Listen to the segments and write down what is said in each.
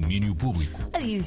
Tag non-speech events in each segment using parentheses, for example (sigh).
domínio público.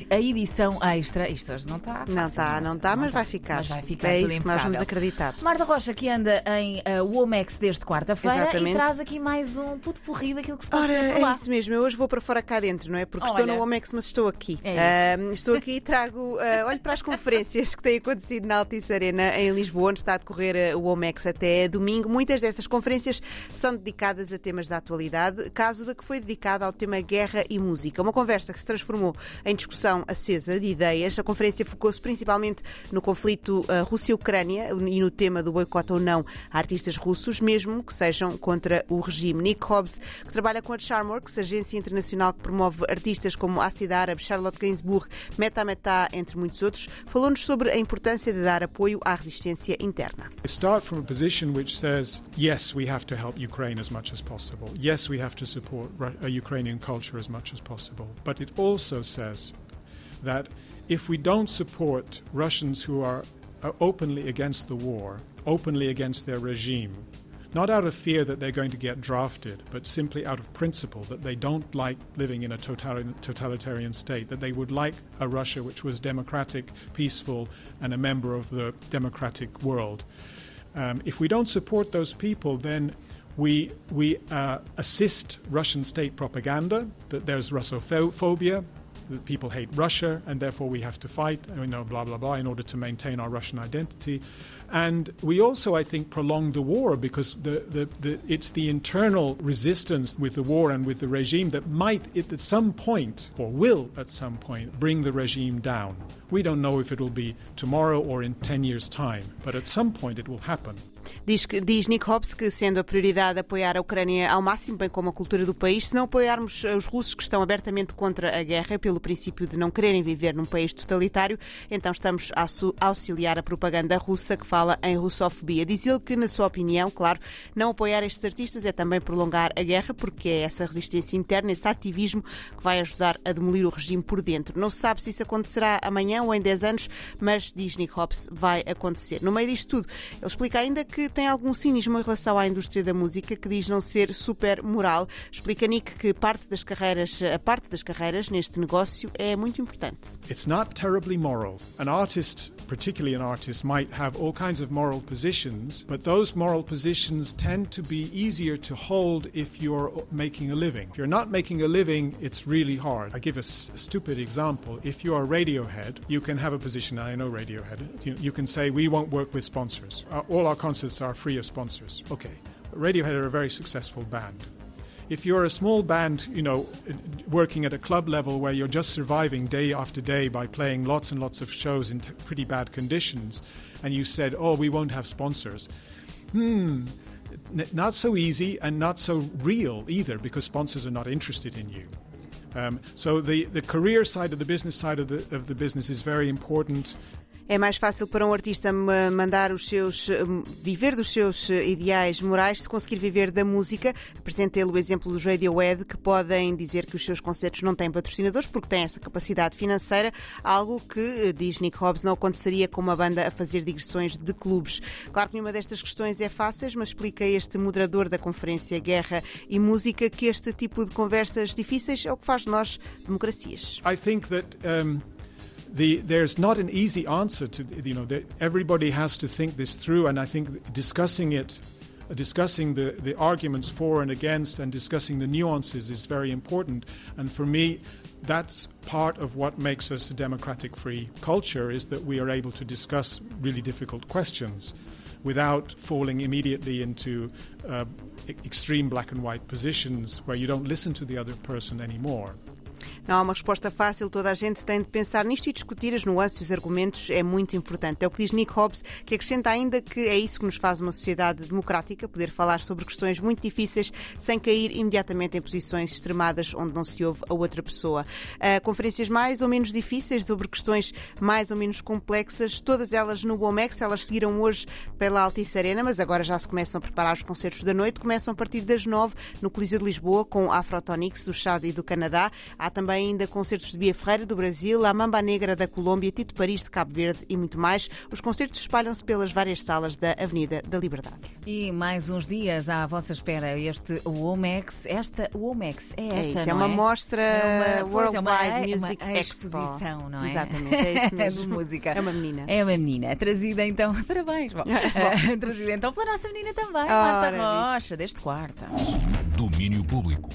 A edição extra, isto hoje não está. Não está, não está, mas vai ficar. Mas vai ficar é isso que nós vamos acreditar. Marta Rocha, que anda em uh, Womex desde quarta-feira e traz aqui mais um puto porri daquilo que se passa Ora, é lá. isso mesmo. Eu hoje vou para fora cá dentro, não é? Porque estou Olha. no Omex, mas estou aqui. É Ah, estou aqui e trago. ah, olho para as conferências que têm acontecido na Altice Arena em Lisboa, onde está a decorrer ah, o Omex até domingo. Muitas dessas conferências são dedicadas a temas da atualidade, caso da que foi dedicada ao tema guerra e música. Uma conversa que se transformou em discussão acesa de ideias. A conferência focou-se principalmente no conflito ah, Rússia-Ucrânia e no tema do boicote ou não a artistas russos, mesmo que sejam contra o regime. Nick Hobbs, que trabalha com a Charmworks, agência internacional que promove artistas como Acid Arab, Charlotte Gainsbourg, Meta Meta, entre muitos outros, falou-nos sobre a importância de dar apoio à resistência interna. Start from a position which says, yes, we have to help Ukraine as much as possible. Yes, we have to support Ru- uh, Ukrainian culture as much as possible. But it also says that if we don't support Russians who are openly against the war, openly against their regime, not out of fear that they're going to get drafted, but simply out of principle that they don't like living in a totalitarian state, that they would like a Russia which was democratic, peaceful, and a member of the democratic world. Um, if we don't support those people, then we, we uh, assist Russian state propaganda that there's Russophobia, that people hate Russia, and therefore we have to fight, we know, blah, blah, blah, in order to maintain our Russian identity. And we also, I think, prolong the war because the, the, the, it's the internal resistance with the war and with the regime that might, at some point, or will at some point, bring the regime down. We don't know if it will be tomorrow or in 10 years' time, but at some point it will happen. Diz, que, diz Nick Hobbs que, sendo a prioridade apoiar a Ucrânia ao máximo, bem como a cultura do país, se não apoiarmos os russos que estão abertamente contra a guerra, pelo princípio de não quererem viver num país totalitário, então estamos a auxiliar a propaganda russa que fala em russofobia. Diz ele que, na sua opinião, claro, não apoiar estes artistas é também prolongar a guerra, porque é essa resistência interna, esse ativismo que vai ajudar a demolir o regime por dentro. Não se sabe se isso acontecerá amanhã ou em 10 anos, mas, diz Nick Hobbs, vai acontecer. No meio disto tudo, ele explica ainda que tem algum cinismo em relação à indústria da música, que diz não ser super moral. Explica Nick que parte das carreiras, a parte das carreiras neste negócio é muito importante. It's not terribly moral. An artist, particularly an artist, might have all kinds of moral positions, but those moral positions tend to be easier to hold if you're making a living. If you're not making a living, it's really hard. I give a, stupid example. If you are Radiohead, you can have a position, I know Radiohead, you, you can say, we won't work with sponsors. Uh, all our concerts are free of sponsors. Okay. Radiohead are a very successful band if you're a small band, you know, working at a club level where you're just surviving day after day by playing lots and lots of shows in t- pretty bad conditions, and you said, "Oh, we won't have sponsors," hmm, n- not so easy and not so real either, because sponsors are not interested in you. Um, so the, the career side of the business side of the of the business is very important. É mais fácil para um artista ma- mandar os seus viver dos seus eh, ideais morais se conseguir viver da música. Apresenta ele o exemplo dos Radiohead que podem dizer que os seus concertos não têm patrocinadores porque têm essa capacidade financeira, algo que eh, diz Nick Hobbs não aconteceria com uma banda a fazer digressões de clubes. Claro que nenhuma destas questões é fácil, mas explica este moderador da conferência Guerra e Música que este tipo de conversas difíceis é o que faz de nós democracias. I think that um, the, there's not an easy answer to you know everybody has to think this through, and I think discussing it, discussing the, the arguments for and against, and discussing the nuances is very important. And for me, that's part of what makes us a democratic free culture is that we are able to discuss really difficult questions without falling immediately into uh, extreme black and white positions where you don't listen to the other person anymore. Não há uma resposta fácil, toda a gente tem de pensar nisto e discutir as nuances e os argumentos é muito importante. É o que diz Nick Hobbs, que acrescenta ainda que é isso que nos faz uma sociedade democrática, poder falar sobre questões muito difíceis sem cair imediatamente em posições extremadas onde não se ouve a outra pessoa. Ah, conferências mais ou menos difíceis sobre questões mais ou menos complexas, todas elas no Womex, elas seguiram hoje pela Altice Arena, mas agora já se começam a preparar os concertos da noite, começam a partir das nove no Coliseu de Lisboa com Afrotonics do Chad e do Canadá. Há Há também ainda concertos de Bia Ferreira do Brasil, a Mamba Negra da Colômbia, Tito Paris de Cabo Verde e muito mais. Os concertos espalham-se pelas várias salas da Avenida da Liberdade. E mais uns dias à vossa espera este Womex. Esta Womex é É esta, isso, é não uma mostra É uma- pois, é uma- Worldwide é Music uma Expo. exposição, não é? Exatamente, é isso (laughs) mesmo. De música. É uma menina. É uma menina. Trazida então. (laughs) Parabéns. Bom, eh, (laughs) trazida então pela nossa menina também, Marta Rocha, deste quarta. Domínio Público.